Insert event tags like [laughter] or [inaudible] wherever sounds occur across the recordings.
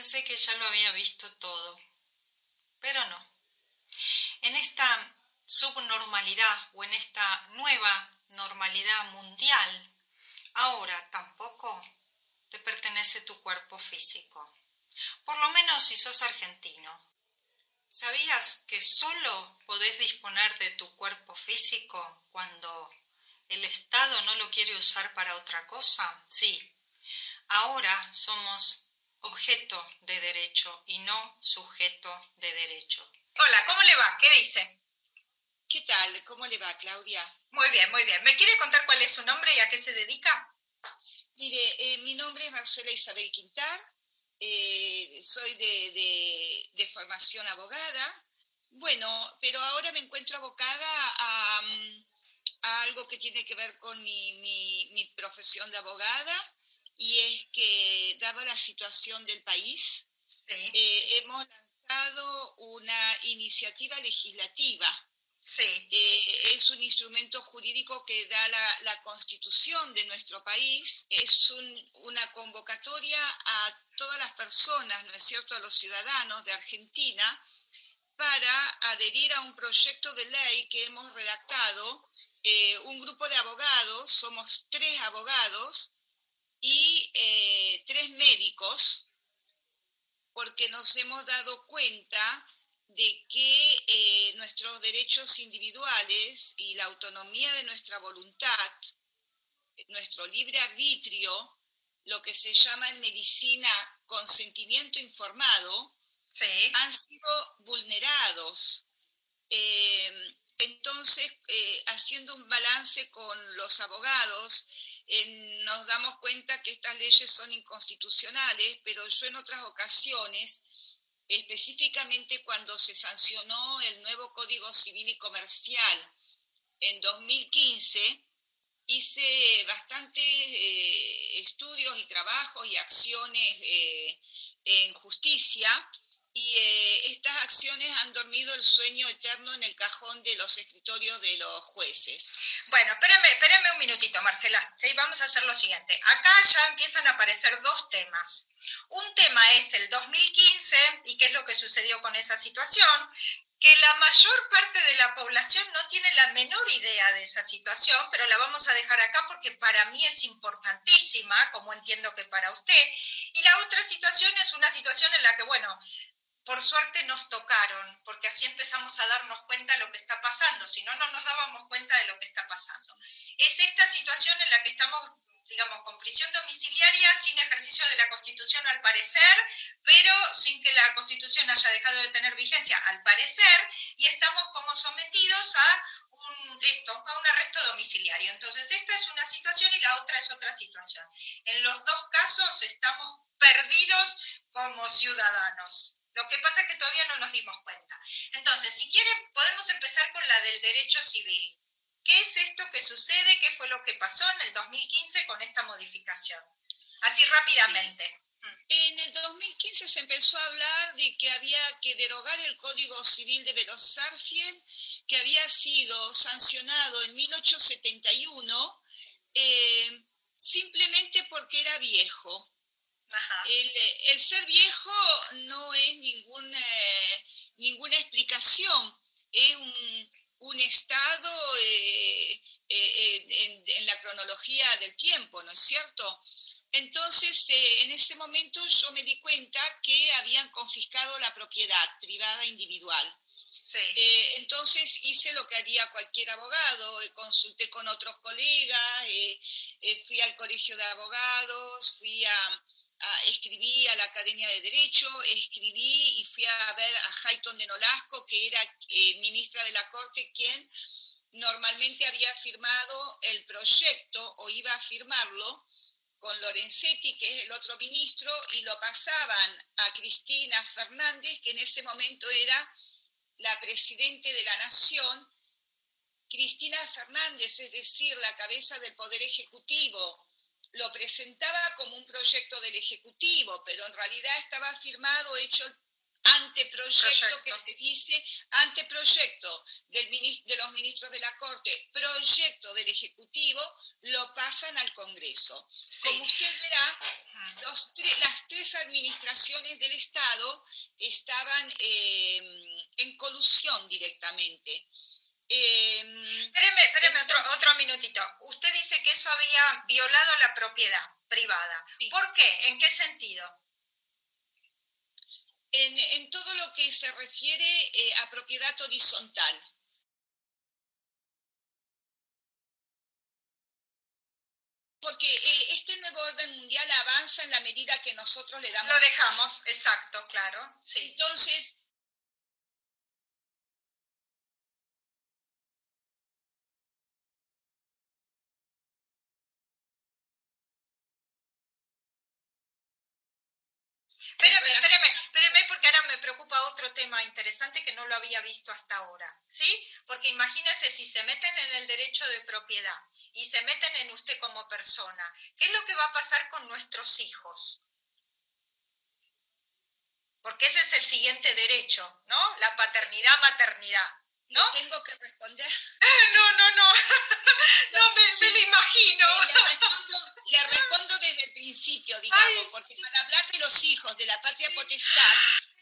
pensé que ya lo había visto todo, pero no. En esta subnormalidad o en esta nueva normalidad mundial, ahora tampoco te pertenece tu cuerpo físico. Por lo menos si sos argentino. ¿Sabías que solo podés disponer de tu cuerpo físico cuando el Estado no lo quiere usar para otra cosa? Sí. Ahora somos objeto de derecho y no sujeto de derecho. Hola, ¿cómo le va? ¿Qué dice? ¿Qué tal? ¿Cómo le va, Claudia? Muy bien, muy bien. ¿Me quiere contar cuál es su nombre y a qué se dedica? Mire, eh, mi nombre es Marcela Isabel Quintar, eh, soy de, formación abogada, bueno, pero ahora me encuentro abocada a, algo que tiene que ver con mi, profesión de abogada y es que, dada la situación del país, eh, hemos lanzado una iniciativa legislativa Sí. Eh, es un instrumento jurídico que da la, constitución de nuestro país, es una convocatoria a todas las personas, ¿no es cierto?, a los ciudadanos de Argentina para adherir a un proyecto de ley que hemos redactado eh, un grupo de abogados, somos tres abogados y eh, tres médicos, porque nos hemos dado cuenta de que eh, nuestros derechos individuales y la autonomía de nuestra voluntad, nuestro libre arbitrio, lo que se llama en medicina consentimiento informado, han sido vulnerados. Eh, entonces, eh, haciendo un balance con los abogados, nos damos cuenta que estas leyes son inconstitucionales, pero yo en otras ocasiones específicamente cuando se sancionó el nuevo Código Civil y Comercial en 2015, hice bastantes eh, estudios y trabajos y acciones eh, en justicia y eh, estas acciones han dormido el sueño eterno en el cajón de los escritorios de los jueces. Bueno, espérame, espérame un minutito, Marcela. ¿sí? Vamos a hacer lo siguiente. Acá ya empiezan a aparecer dos temas. Un tema es el 2015 y qué es lo que sucedió con esa situación, que la mayor parte de la población no tiene la menor idea de esa situación, pero la vamos a dejar acá porque para mí es importantísima, como entiendo que para usted. Y la otra situación es una situación en la que, bueno, por suerte nos tocaron, porque así empezamos a darnos cuenta de lo que está pasando, si no, no nos dábamos cuenta de lo que está pasando. Es esta situación en la que estamos digamos, con prisión domiciliaria sin ejercicio de la Constitución al parecer, pero sin que la Constitución haya dejado de tener vigencia al parecer, y estamos como sometidos a esto, a un arresto domiciliario. Entonces, esta es una situación y la otra es otra situación. En los dos casos estamos perdidos como ciudadanos. Lo que pasa es que todavía no nos dimos cuenta. Entonces, si quieren, podemos empezar con la del derecho civil. ¿Qué es esto que sucede? ¿Qué fue lo que pasó en el 2015 con esta modificación? Así rápidamente. En el 2015 se empezó a hablar de que había que derogar el Código Civil de Velozarfiel, que había sido sancionado en 1871 eh, simplemente porque era viejo. El, ser viejo no es ninguna, eh, ninguna explicación, es un, estado eh, eh, en, la cronología del tiempo, ¿no es cierto? Entonces, eh, en ese momento yo me di cuenta que habían confiscado la propiedad privada individual. entonces hice lo que haría cualquier abogado, consulté con otros colegas, fui al colegio de abogados, fui a, escribí a la Academia de Derecho, escribí y fui a ver a Hayton de Nolasco, que era eh, ministra de la Corte, quien normalmente había firmado el proyecto o iba a firmarlo con Lorenzetti, que es el otro ministro, y lo pasaban a Cristina Fernández, que en ese momento era la presidente de la Nación. Cristina Fernández, es decir, la cabeza del Poder Ejecutivo, lo presentaba como un proyecto del Ejecutivo, pero en realidad estaba firmado, hecho el anteproyecto que se dice, anteproyecto del, de los ministros de la Corte, proyecto del Ejecutivo, lo pasan al Congreso. Como usted verá, las tres administraciones instituciones del Estado estaban eh, en colusión directamente. Eh, espéreme, espéreme otro, otro minutito. Usted dice que eso había violado la propiedad privada. ¿Por qué? ¿En qué sentido? En, todo lo que se refiere eh, a propiedad horizontal. porque eh, este nuevo orden mundial avanza en la medida que nosotros le damos. Lo dejamos, exacto, claro. Sí. Entonces, Espérame, espérame, espérame, porque ahora me preocupa otro tema interesante que no lo había visto hasta ahora, ¿sí? Porque imagínese si se meten en el derecho de propiedad y se meten en usted como persona, ¿qué es lo que va a pasar con nuestros hijos? Porque ese es el siguiente derecho, ¿no? La paternidad, maternidad. ¿No? tengo que responder? [laughs] No, no, no. [laughs] No, me, lo imagino. Le, respondo, desde el principio, digamos, porque para hablar de los hijos, de la patria potestad,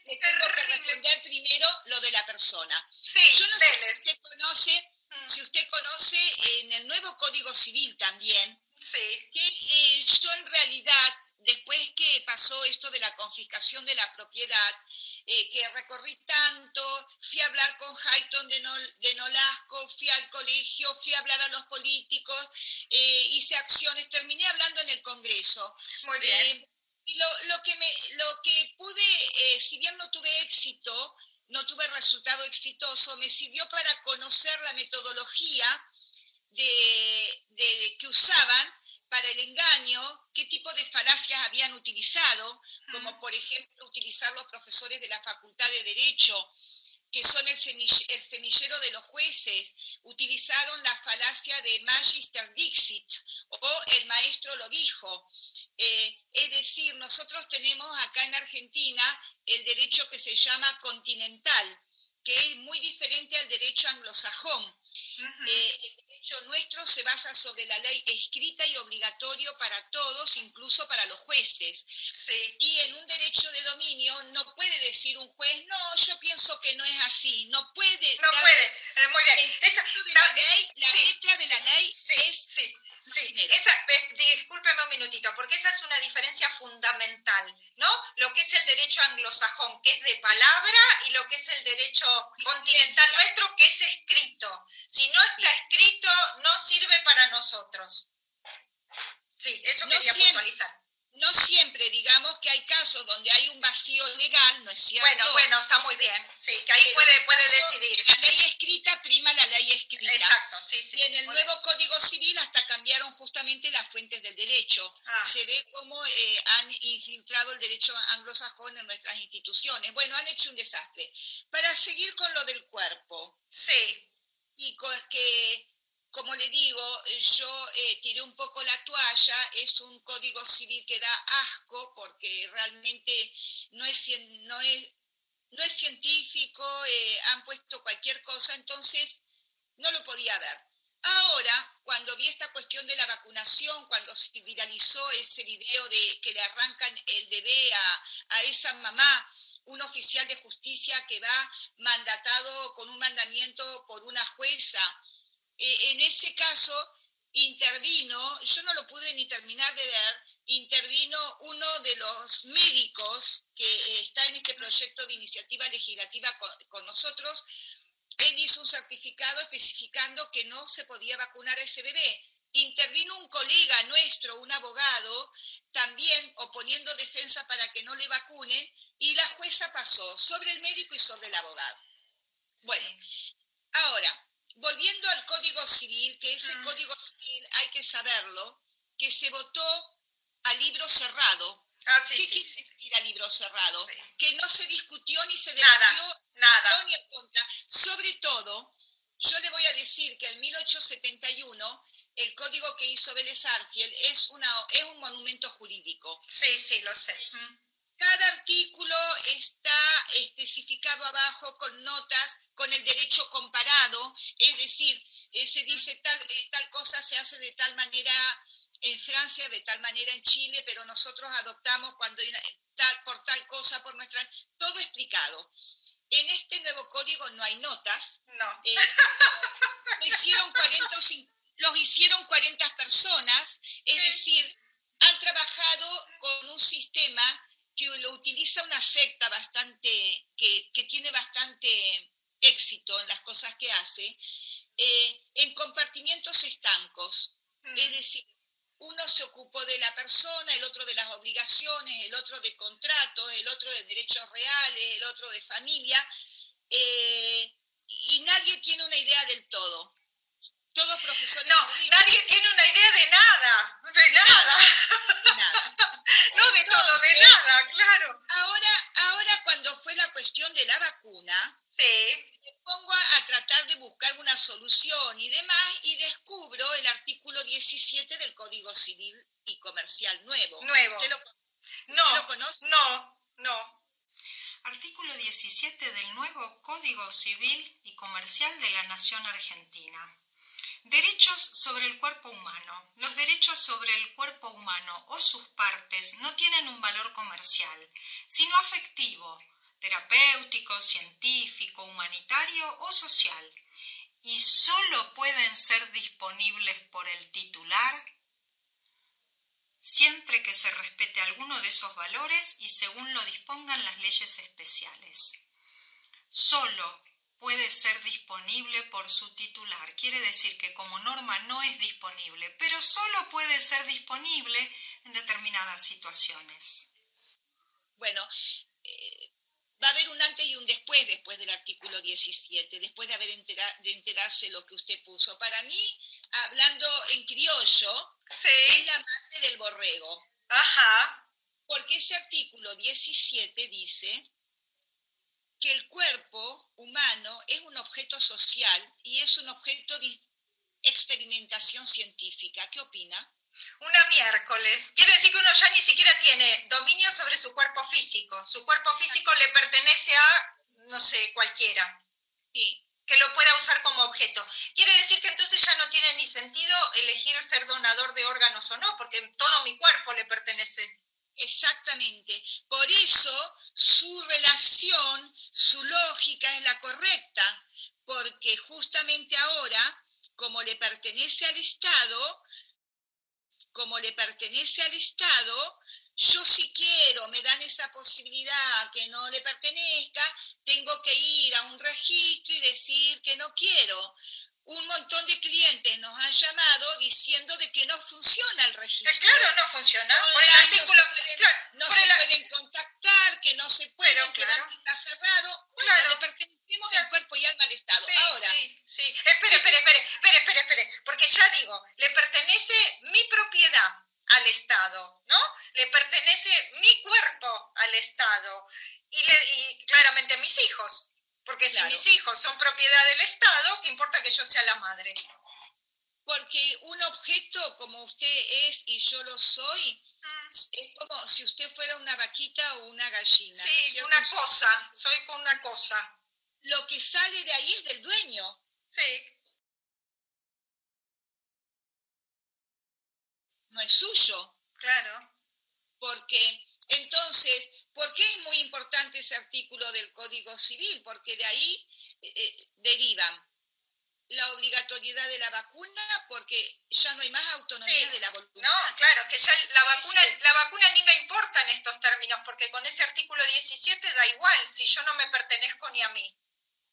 le tengo que responder primero lo de la persona. Sí, Yo no sé si usted conoce, mm. si usted conoce en el nuevo Código Civil también, sí. que eh, yo en realidad, después que pasó esto de la confiscación de la propiedad, eh, que recorrí tanto, fui a hablar con Hayton de, de, Nolasco, fui al colegio, fui a hablar a los políticos, eh, hice acciones, terminé hablando en el Congreso. Muy bien. Eh, y lo, lo, que me, lo que pude, si bien no tuve éxito, no tuve resultado exitoso, me sirvió para conocer la metodología de, de, que usaban para el engaño, qué tipo de falacias habían utilizado, como por ejemplo utilizar los profesores de la Facultad de Derecho, que son el, semillero de los jueces, utilizaron la falacia de Magister Dixit o el maestro lo dijo. Eh, es decir, nosotros tenemos acá en Argentina el derecho que se llama continental, que es muy diferente al derecho anglosajón. Eh, el derecho nuestro se basa sobre la ley escrita y obligatorio para todos, incluso para los jueces. Y en un derecho de dominio no puede decir un juez, no, yo pienso que no es así, no puede. No puede, eh, muy bien. la, ley, la letra de la ley es Sí, esa, discúlpeme un minutito, porque esa es una diferencia fundamental, ¿no? Lo que es el derecho anglosajón, que es de palabra, y lo que es el derecho continental nuestro, que es escrito. Si no está escrito, no sirve para nosotros. Sí, eso quería puntualizar no siempre, digamos que hay casos donde hay un vacío legal, ¿no es cierto? Bueno, bueno, está muy bien, sí, que ahí puede, puede decidir. La ley escrita prima la ley escrita. Exacto, sí, sí. Y en el nuevo Código Civil hasta cambiaron justamente las fuentes del derecho. Ah. Se ve cómo eh, han infiltrado el derecho anglosajón en nuestras instituciones. Bueno, han hecho un desastre. Para seguir con lo del cuerpo. Sí. Y con que como le digo, yo eh, tiré un poco la toalla, es un código civil que da asco porque realmente no es, no es, no es científico, eh, han puesto cualquier cosa, entonces no lo podía ver. Ahora, cuando vi esta cuestión de la vacunación, cuando se viralizó ese video de que le arrancan el bebé a, a esa mamá, un oficial de justicia que va mandatado con un mandamiento por una jueza, eh, en ese caso intervino, yo no lo pude ni terminar de ver, intervino uno de los médicos que eh, está en este proyecto de iniciativa legislativa con, nosotros, él hizo un certificado especificando que no se podía vacunar a ese bebé. Intervino un colega nuestro, un abogado, también oponiendo defensa para que no le vacunen, y la jueza pasó sobre el médico y sobre el abogado. Bueno, ahora, volviendo al Código Civil, que ese. Código Civil hay que saberlo, que se votó a libro cerrado. Ah, sí, ¿Qué sí, quiere decir a libro cerrado? Que no se discutió ni se debatió nada, nada. ni en contra. Sobre todo, yo le voy a decir que en 1871 el código que hizo Vélez Arfiel es, una, es un monumento jurídico. Sí, sí, lo sé. Cada artículo está especificado abajo con notas con el derecho comparado, es decir, eh, se dice tal, eh, tal cosa se hace de tal manera en Francia, de tal manera en Chile, pero nosotros adoptamos cuando por tal cosa, una secta bastante, que, tiene bastante éxito en las cosas que hace, eh, en compartimientos estancos. Mm. Es decir, uno se ocupó de la persona, el otro de las obligaciones, el otro de contratos, el otro de derechos reales, el otro de familia, eh, y nadie tiene una idea del todo. Todos profesores. No, nadie tiene una idea de nada, de nada. De nada. no de todo, de nada, claro. Ahora, ahora cuando fue la cuestión de la vacuna, sí. me pongo a, tratar de buscar una solución y demás y descubro el artículo 17 del Código Civil y Comercial nuevo. Nuevo. ¿Usted lo, no, lo conoce? No, no. Artículo 17 del nuevo Código Civil y Comercial de la Nación Argentina. Derechos sobre el cuerpo humano. Los derechos sobre el cuerpo humano o sus partes no tienen un valor comercial, sino afectivo, terapéutico, científico, humanitario o social, y sólo pueden ser disponibles por el titular siempre que se respete alguno de esos valores y según lo dispongan las leyes especiales. Solo puede ser disponible por su titular. Quiere decir que como norma no es disponible, pero solo puede ser disponible en determinadas situaciones. Bueno, eh, va a haber un antes y un después después del artículo 17, después de haber de enterarse lo que usted puso. Para mí, hablando en criollo, es la madre del borrego. Ajá. Porque ese artículo 17 dice que el cuerpo humano es un objeto social y es un objeto de experimentación científica. ¿Qué opina? Una miércoles. Quiere decir que uno ya ni siquiera tiene dominio sobre su cuerpo físico. Su cuerpo físico le pertenece a, no sé, cualquiera. Sí. Que lo pueda usar como objeto. Quiere decir que entonces ya no tiene ni sentido elegir ser donador de órganos o no, porque todo mi cuerpo le pertenece. Exactamente. Por eso su relación, su lógica es la correcta, porque justamente ahora, como le pertenece al Estado, como le pertenece al Estado, yo si quiero, me dan esa posibilidad que no le pertenezca, tengo que ir a un registro y decir que no quiero un montón de clientes nos han llamado diciendo de que no funciona el registro. Eh, claro, no funciona. por el artículo, no se pueden, contactar, que no se pueden, que está cerrado. Bueno, le pertenecemos en cuerpo y alma al Estado. Sí, Ahora. Sí, sí. Espere, espere, espere, espere, espere, espere, porque ya digo, le pertenece mi propiedad al Estado, ¿no? Le pertenece mi cuerpo al Estado y, le, y claramente mis hijos. Porque si mis hijos son propiedad del Estado, ¿qué importa que yo sea la madre? Porque un objeto como usted es y yo lo soy, mm. es como si usted fuera una vaquita o una gallina. Sí, una cosa, soy con una cosa. Lo que sale de ahí es del dueño. Sí. No es suyo. Claro. Porque entonces, ¿por qué es muy importante ese artículo del Código Civil? Porque de ahí eh, eh, derivan la obligatoriedad de la vacuna porque ya no hay más autonomía de la voluntad. No, claro, que ya la vacuna, la vacuna ni me importa en estos términos, porque con ese artículo 17 da igual si yo no me pertenezco ni a mí.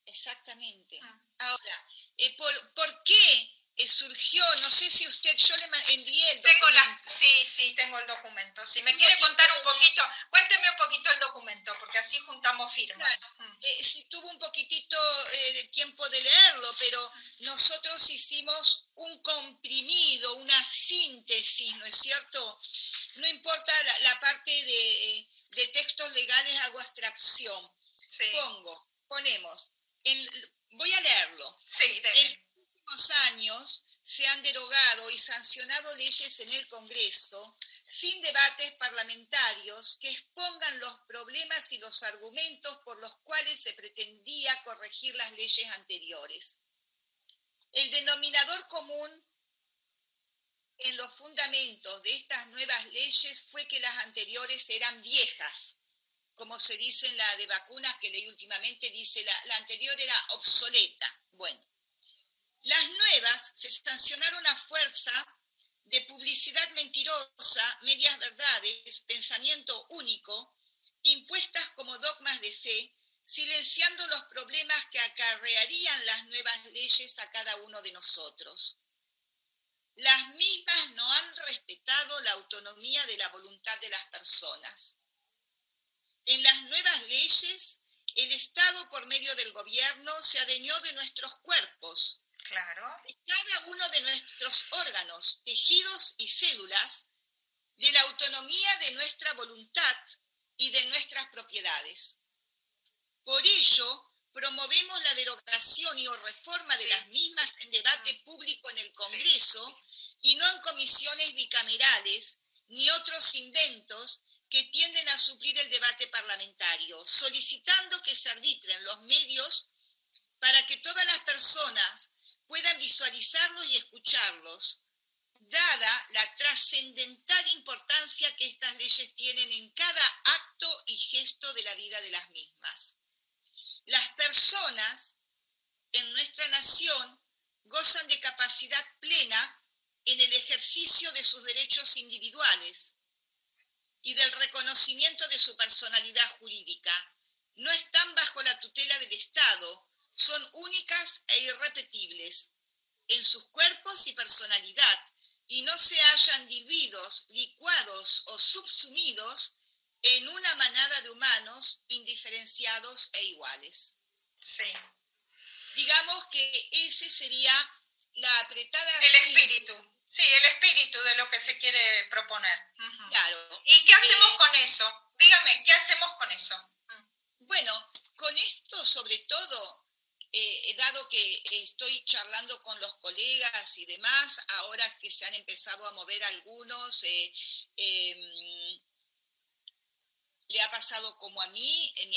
Exactamente. Mm. Ahora, eh, ¿por, ¿por qué eh, surgió, no sé si usted, yo le envié el documento. Tengo la, sí, sí, tengo el documento. Si me quiere contar un poquito, cuénteme un poquito el documento, porque así juntamos firmas. Claro, mm. eh, sí, tuvo un poquitito eh, de tiempo de leerlo, pero nosotros hicimos un comprimido, una síntesis, ¿no es cierto? No importa la, parte de, de, textos legales, hago abstracción. Sí. Pongo, ponemos, voy a leerlo. Sí, años se han derogado y sancionado leyes en el Congreso sin debates parlamentarios que expongan los problemas y los argumentos por los cuales se pretendía corregir las leyes anteriores. El denominador común en los fundamentos de estas nuevas leyes fue que las anteriores eran viejas, como se dice en la de vacunas que leí últimamente, dice la, la anterior era obsoleta. Bueno, las nuevas se sancionaron a fuerza de publicidad mentirosa, medias verdades, pensamiento único, impuestas como dogmas de fe, silenciando los problemas que acarrearían las nuevas leyes a cada uno de nosotros. Las mismas no han respetado la autonomía de la voluntad de las personas. En las nuevas leyes, el Estado por medio del gobierno se adueñó de nuestros cuerpos, Claro. De cada uno de nuestros órganos, tejidos y células, de la autonomía de nuestra voluntad y de nuestras propiedades. Por ello, promovemos la derogación y o reforma de las mismas en debate público en el Congreso y no en comisiones bicamerales ni otros inventos que tienden a suplir el debate parlamentario, solicitando que se arbitren los medios para que todas las personas puedan visualizarlos y escucharlos, dada la trascendental importancia que estas leyes tienen en cada acto y gesto de la vida de las mismas. Las personas en nuestra nación gozan de capacidad plena en el ejercicio de sus derechos individuales y del reconocimiento de su personalidad jurídica. No están bajo la tutela del Estado, son únicas e irrepetibles en sus cuerpos y personalidad y no se hallan diluidos, licuados o subsumidos en una manada de humanos indiferenciados e iguales. Sí. Digamos que ese sería la apretada... El espíritu. Sí, el espíritu de lo que se quiere proponer. Claro. ¿Y qué hacemos con eso? Dígame, ¿qué hacemos con eso? Bueno, con esto sobre todo eh, dado que estoy charlando con los colegas y demás, ahora que se han empezado a mover algunos, eh, em, le ha pasado como a mí, en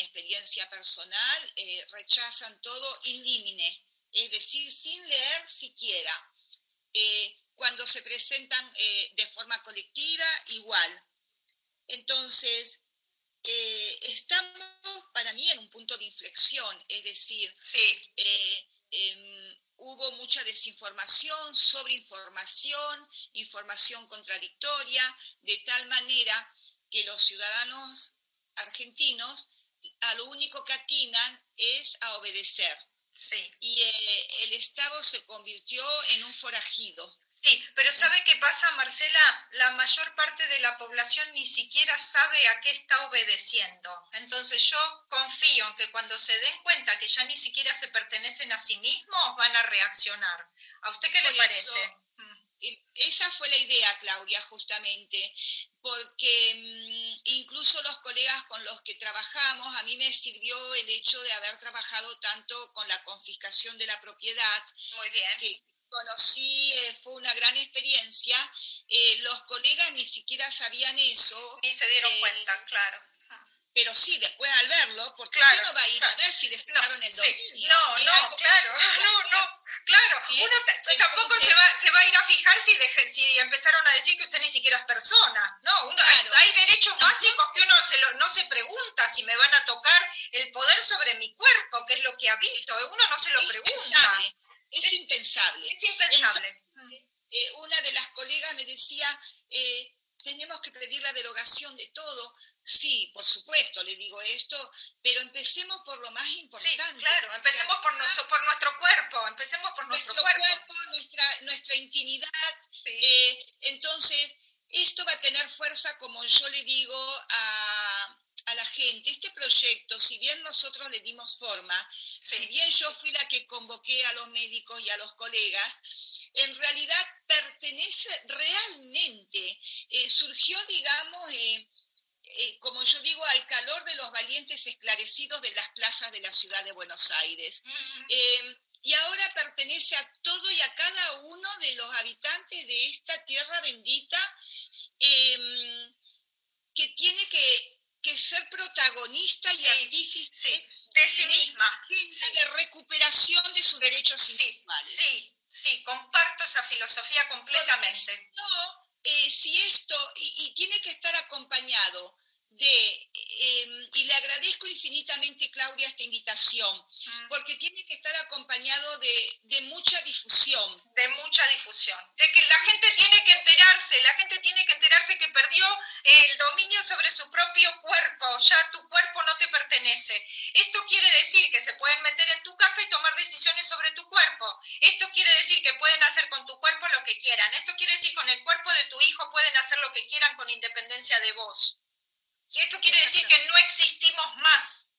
personal, eh, rechazan todo indímine, es decir, sin leer siquiera. cuando se presentan de forma colectiva, igual. Entonces, eh, estamos para mí en un punto de inflexión, es decir, sí. Eh, em, hubo mucha desinformación, sobreinformación, información contradictoria, de tal manera que los ciudadanos argentinos a lo es a obedecer. Sí. Y eh, el Estado se convirtió en un forajido. Sí, pero ¿sabe qué pasa, Marcela? La mayor parte de la población ni siquiera sabe a qué está obedeciendo. Entonces yo confío en que cuando se den cuenta que ya ni siquiera se pertenecen a sí mismos, van a reaccionar. ¿A usted qué le parece? Esa fue la idea, Claudia, justamente, porque mm, incluso los colegas con los que trabajamos, a mí me sirvió el hecho de haber trabajado tanto con la confiscación de la propiedad, Muy bien. que conocí, eh, fue una gran experiencia. Eh, los colegas ni siquiera sabían eso. Ni se dieron eh, cuenta, claro. Pero sí, después al verlo, porque Claro, uno va a ir claro. a ver si le sacaron el sí. dominio. No, no, claro, no, no, claro. Uno Entonces- tampoco se va, se va a ir a fijar si, deje- si empezaron a decir que usted ni siquiera es persona. No, uno, Claro. hay, hay derechos No. básicos que uno se lo- no se pregunta si me van a tocar el poder sobre mi cuerpo, que es lo que habito. Uno no se lo Es pregunta. impensable, es Es- impensable. Es impensable una de las colegas me decía, eh, tenemos que pedir la derogación de todo. Sí, por supuesto, le digo esto, pero empecemos por lo más Sí, importante. claro, empecemos por, noso- por nuestro cuerpo, empecemos por nuestro, nuestro cuerpo, nuestra, nuestra intimidad. Sí. Eh, entonces, esto va a tener fuerza, como yo le digo a, a la gente. Este proyecto, si bien nosotros le dimos forma, Sí. si bien yo fui la que convoqué a los médicos y a los colegas, en realidad pertenece realmente, eh, surgió, digamos, eh, eh, como yo digo, al calor de los valientes esclarecidos de las plazas de la ciudad de Buenos Aires. Mm, Eh, y ahora pertenece a todo y a cada uno de los habitantes de esta tierra bendita eh, que tiene que, que ser protagonista y artífice de sí misma. de recuperación de sus derechos Sí, individuales. sí, sí, comparto esa filosofía completamente. No, eh, si esto, y, y tiene que estar acompañado de, eh, y le agradezco infinitamente, Claudia, esta invitación, Mm. porque tiene que estar acompañado de, de mucha difusión. de mucha difusión, de que la gente tiene que enterarse, la gente tiene que enterarse que perdió el dominio sobre su propio cuerpo, ya tu cuerpo no te pertenece. Esto quiere decir que se pueden meter en tu casa y tomar decisiones sobre tu cuerpo. Esto quiere decir que pueden hacer con tu cuerpo lo que quieran. Esto quiere decir con el cuerpo de tu hijo pueden hacer lo que quieran con independencia de vos. Y esto quiere decir que no existimos más.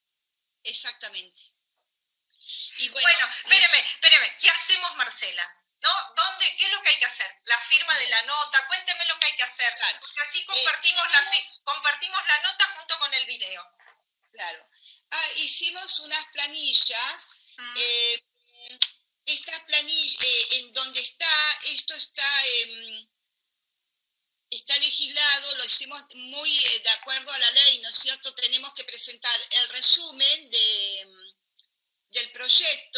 Exactamente. Y Bueno, bueno, espéreme, espéreme, ¿qué hacemos, Marcela? ¿No? ¿Dónde, qué es lo que hay que hacer? La firma de la nota, cuénteme lo que hay que hacer. Claro así eh, compartimos, eh, tenemos, la, compartimos la nota junto con el video. Claro. Ah, hicimos unas planillas. Eh, Estas planillas, eh, en donde está, esto está, em, está legislado, lo hicimos muy de acuerdo a la ley, ¿no es cierto? Tenemos que presentar el resumen de, em, del proyecto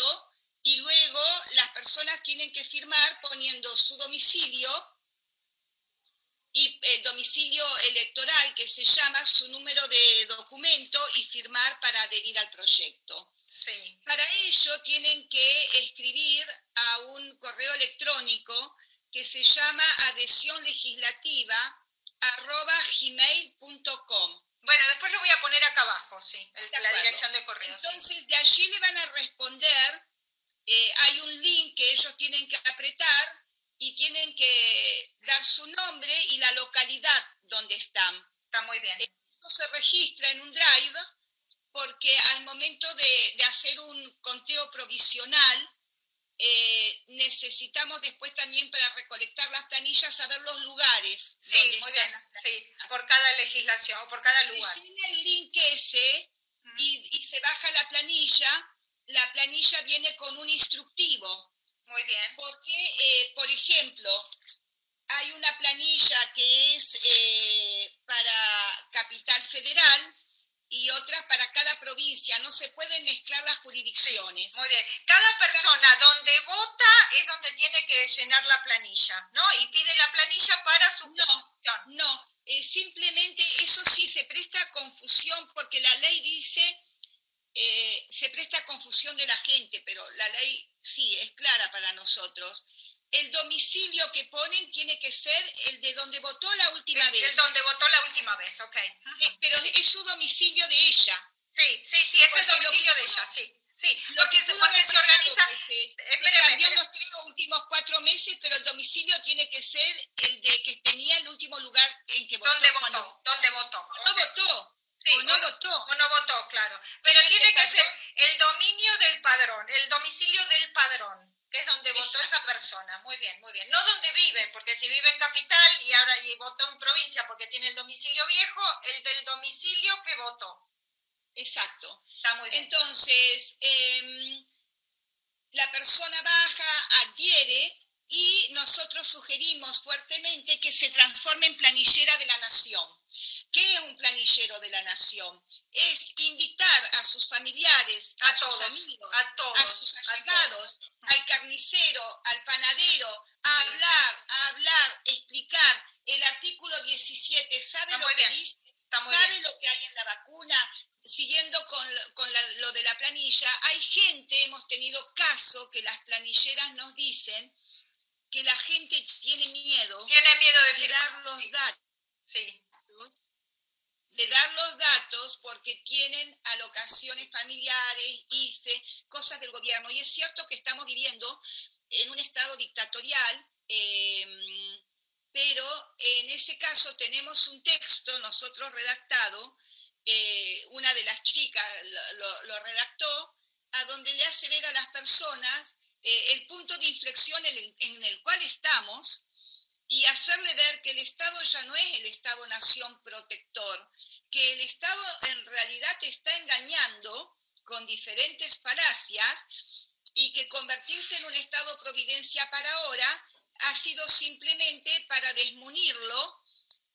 ahora ha sido simplemente para desmunirlo,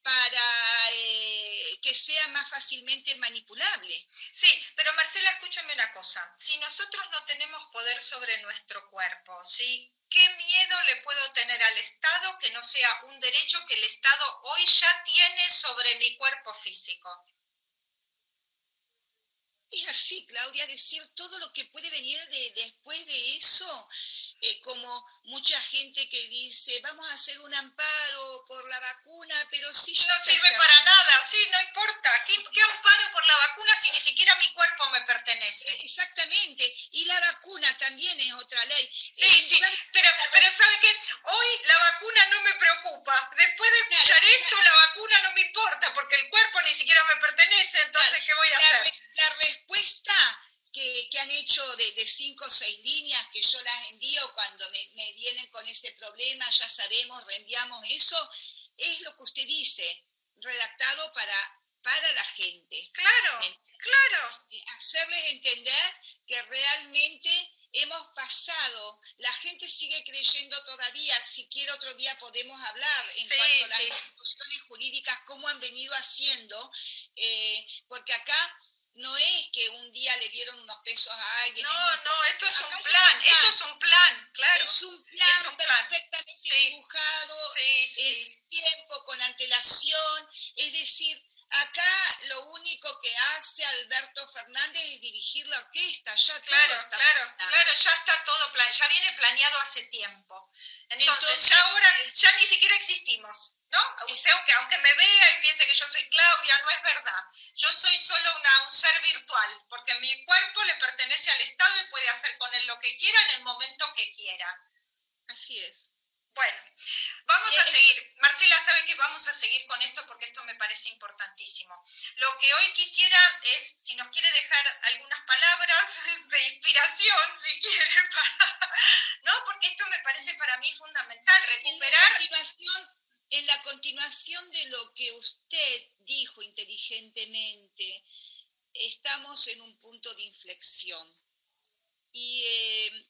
para eh, que sea más fácilmente manipulable. Sí, pero Marcela, escúchame una cosa. Si nosotros no tenemos poder sobre nuestro cuerpo, ¿sí? ¿Qué miedo le puedo tener al Estado que no sea un derecho que el Estado hoy ya tiene sobre mi cuerpo físico? Es así, Claudia, decir todo lo que puede venir gente que dice, vamos a hacer un amparo por la vacuna, pero si... No sirve para nada, que quiera. Así es. Bueno, vamos a seguir. Marcela sabe que vamos a seguir con esto porque esto me parece importantísimo. Lo que hoy quisiera es, si nos quiere dejar algunas palabras [laughs] de inspiración, si quiere, [laughs] ¿no? Porque esto me parece para mí fundamental, recuperar... En la, continuación, en la continuación de lo que usted dijo inteligentemente, estamos en un punto de inflexión. Y eh,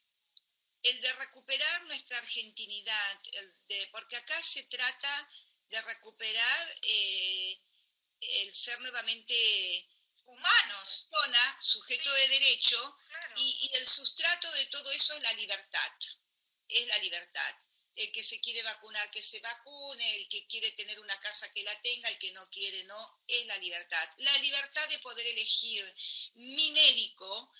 el de recuperar nuestra argentinidad, de, porque acá se trata de recuperar eh, el ser nuevamente humanos, persona, sujeto de derecho, y, el sustrato de todo eso es la libertad, es la libertad. El que se quiere vacunar, que se vacune, el que quiere tener una casa, que la tenga, el que no quiere, no, es la libertad. La libertad de poder elegir mi médico,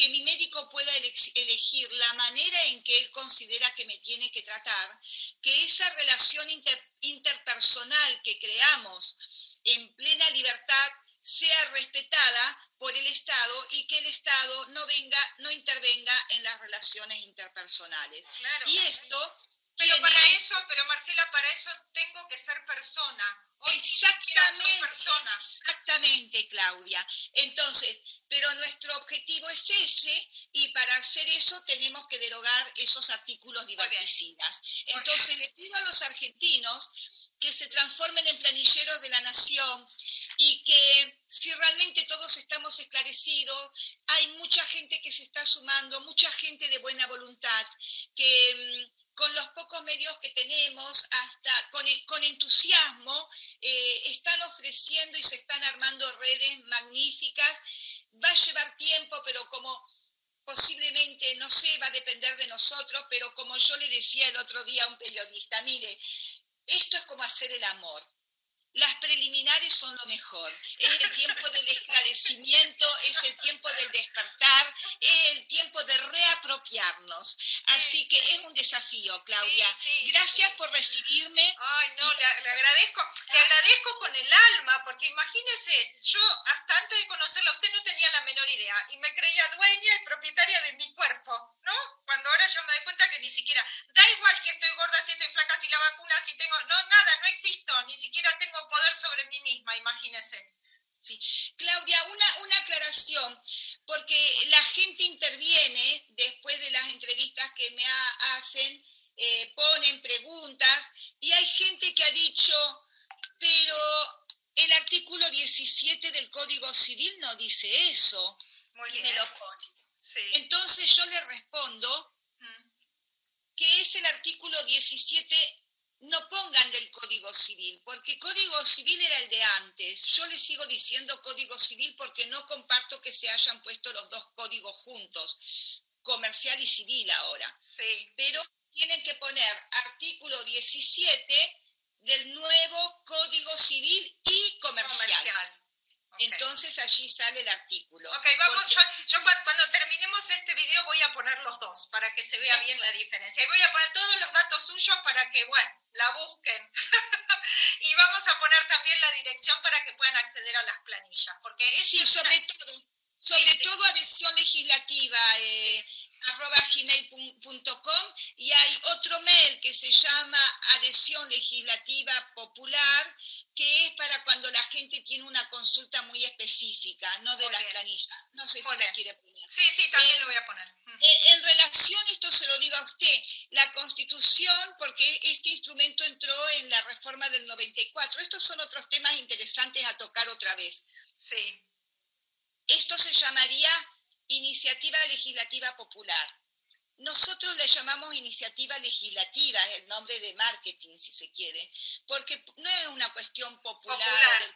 que mi médico pueda elegir la manera en que él considera que me tiene que tratar, que esa relación interpersonal que creamos en plena libertad sea respetada por el Estado y que el Estado no venga, no intervenga en las relaciones interpersonales. Y esto pero para eso, pero Marcela, para eso tengo que ser persona. exactamente, exactamente, Claudia. Entonces, pero nuestro objetivo es ese y para hacer eso tenemos que derogar esos artículos liberticidas. Entonces, le pido a los argentinos que se transformen en planilleros de la nación y que si realmente todos estamos esclarecidos, hay mucha gente que se está sumando, mucha gente de buena voluntad, que mm, con los pocos medios que tenemos, hasta con, con entusiasmo, eh, están ofreciendo y se están armando redes magníficas. Va a llevar tiempo, pero como no sé, va a depender de nosotros, pero como yo le decía el otro día a un periodista, mire, esto es como hacer el amor. Las preliminares son lo mejor. Es el tiempo del esclarecimiento, es el tiempo del despertar, es el tiempo de reapropiarnos. Así que es un desafío, Claudia. Gracias por recibirme. Ay, no, le, agradezco, le agradezco con el alma, porque imagínese, yo hasta antes de conocerlo usted no tenía la menor idea y me creía dueña y propietaria de mi cuerpo, ¿no? Cuando ahora yo me doy cuenta que ni siquiera, da igual si estoy gorda, si estoy flaca, si la vacuna, si tengo, no, nada, no existo, ni siquiera tengo poder sobre mí misma, imagínese. Sí. Claudia, una, una aclaración, porque la gente interviene después de las entrevistas que me hacen, eh, ponen preguntas, y hay gente que ha dicho, pero el artículo 17 del Código Civil no dice eso, Muy y me lo pone. Entonces yo le respondo mm. que es el artículo 17 no pongan del Código Civil, porque Código Civil era el de antes. Yo le sigo diciendo Código Civil porque no comparto que se hayan puesto los dos códigos juntos, comercial y civil ahora. Sí. Pero tienen que poner artículo 17 del nuevo Código Civil y comercial. Entonces allí sale el artículo. Ok, vamos, yo, cuando terminemos este video voy a poner los dos para que se vea bien la diferencia. Y voy a poner todos los datos suyos para que, bueno, la busquen. y vamos a poner también la dirección para que puedan acceder a las planillas. Porque sí, sobre todo, sobre todo adhesión legislativa. Eh, arroba gmail.com y hay otro mail que se llama adhesión legislativa popular que es para cuando la gente tiene una consulta muy específica, no de las planillas. No sé si la quiere poner. Sí, sí, también lo voy a poner. En, relación, esto se lo digo a usted, la constitución, porque este instrumento entró en la reforma del 94, estos son otros temas interesantes a tocar otra vez. Sí. Esto se llamaría Iniciativa Legislativa Popular. Nosotros le llamamos iniciativa legislativa, es el nombre de marketing, si se quiere, porque no es una cuestión popular, del,